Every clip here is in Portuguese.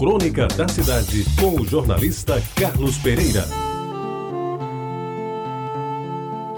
Crônica da Cidade, com o jornalista Carlos Pereira.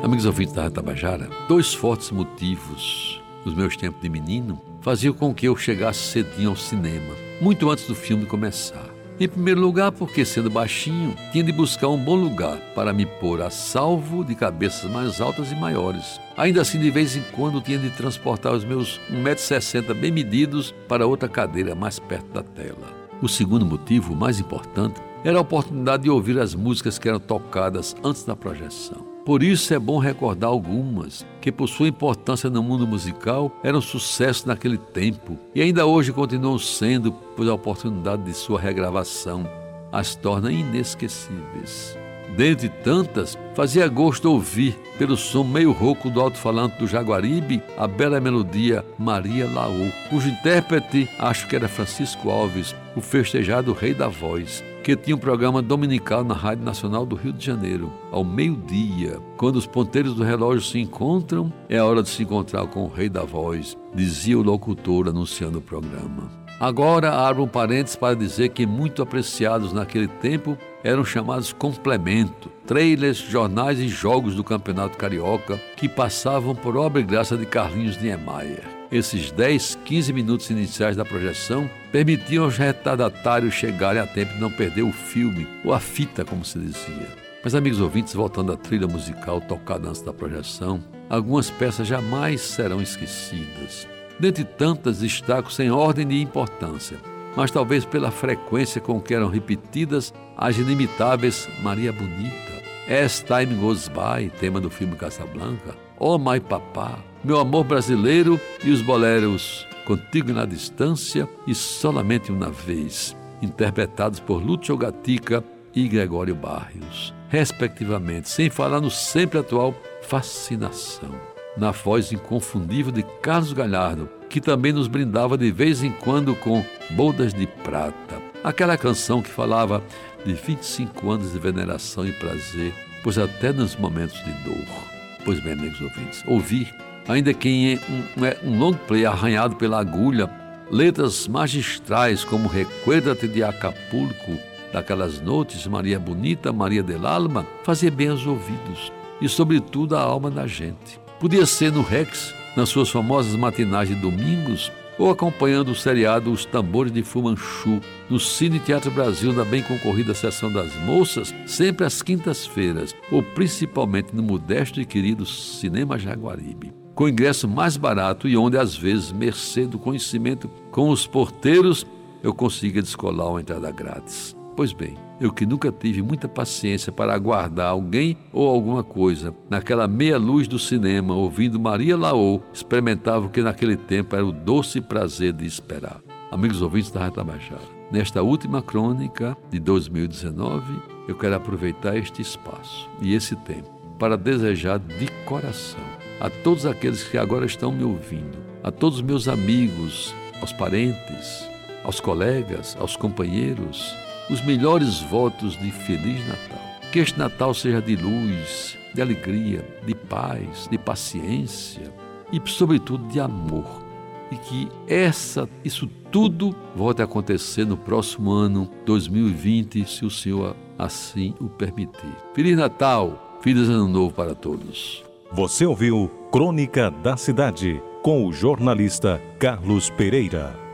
Amigos ouvintes da Tabajara, dois fortes motivos nos meus tempos de menino faziam com que eu chegasse cedinho ao cinema, muito antes do filme começar. Em primeiro lugar, porque sendo baixinho, tinha de buscar um bom lugar para me pôr a salvo de cabeças mais altas e maiores. Ainda assim, de vez em quando, tinha de transportar os meus 1,60m bem medidos para outra cadeira mais perto da tela. O segundo motivo, o mais importante, era a oportunidade de ouvir as músicas que eram tocadas antes da projeção. Por isso é bom recordar algumas que, por sua importância no mundo musical, eram sucesso naquele tempo e ainda hoje continuam sendo, pois a oportunidade de sua regravação as torna inesquecíveis. Dentre tantas, fazia gosto ouvir, pelo som meio rouco do alto-falante do Jaguaribe, a bela melodia Maria Laú, cujo intérprete acho que era Francisco Alves, o festejado rei da voz, que tinha um programa dominical na Rádio Nacional do Rio de Janeiro, ao meio-dia. Quando os ponteiros do relógio se encontram, é a hora de se encontrar com o rei da voz, dizia o locutor anunciando o programa. Agora abro um parênteses para dizer que muito apreciados naquele tempo eram chamados complemento, trailers, jornais e jogos do Campeonato Carioca que passavam por obra e graça de Carlinhos Niemeyer. Esses 10, 15 minutos iniciais da projeção permitiam aos retardatários chegarem a tempo de não perder o filme, ou a fita, como se dizia. Mas, amigos ouvintes, voltando à trilha musical tocada antes da projeção, algumas peças jamais serão esquecidas. Dentre tantas, destaco sem ordem de importância, mas talvez pela frequência com que eram repetidas as inimitáveis Maria Bonita, As Time Goes By, tema do filme Casablanca, Oh My Papá, Meu Amor Brasileiro e os boleros Contigo na Distância e Solamente Uma Vez, interpretados por Lúcio Gatica e Gregório Barrios, respectivamente, sem falar no sempre atual Fascinação na voz inconfundível de Carlos Galhardo, que também nos brindava de vez em quando com Bodas de Prata. Aquela canção que falava de 25 anos de veneração e prazer, pois até nos momentos de dor. Pois bem, amigos ouvintes, ouvir, ainda que em um, é, um long play arranhado pela agulha, letras magistrais como Recuerda-te de Acapulco, daquelas noites, Maria Bonita, Maria del Alma, fazia bem aos ouvidos e, sobretudo, a alma da gente. Podia ser no Rex, nas suas famosas matinais de domingos, ou acompanhando o seriado Os Tambores de Fumanchu, no Cine Teatro Brasil, na bem concorrida Sessão das Moças, sempre às quintas-feiras, ou principalmente no modesto e querido Cinema Jaguaribe. Com ingresso mais barato e onde, às vezes, mercê do conhecimento com os porteiros, eu conseguia descolar uma entrada grátis. Pois bem, eu que nunca tive muita paciência para aguardar alguém ou alguma coisa, naquela meia luz do cinema, ouvindo Maria Laô, experimentava o que naquele tempo era o doce prazer de esperar. Amigos ouvintes da Rádio Tabajara, nesta última crônica de 2019, eu quero aproveitar este espaço e esse tempo para desejar de coração a todos aqueles que agora estão me ouvindo, a todos os meus amigos, aos parentes, aos colegas, aos companheiros, os melhores votos de Feliz Natal. Que este Natal seja de luz, de alegria, de paz, de paciência e, sobretudo, de amor. E que essa, isso tudo volte a acontecer no próximo ano 2020, se o Senhor assim o permitir. Feliz Natal, feliz Ano Novo para todos. Você ouviu Crônica da Cidade com o jornalista Carlos Pereira.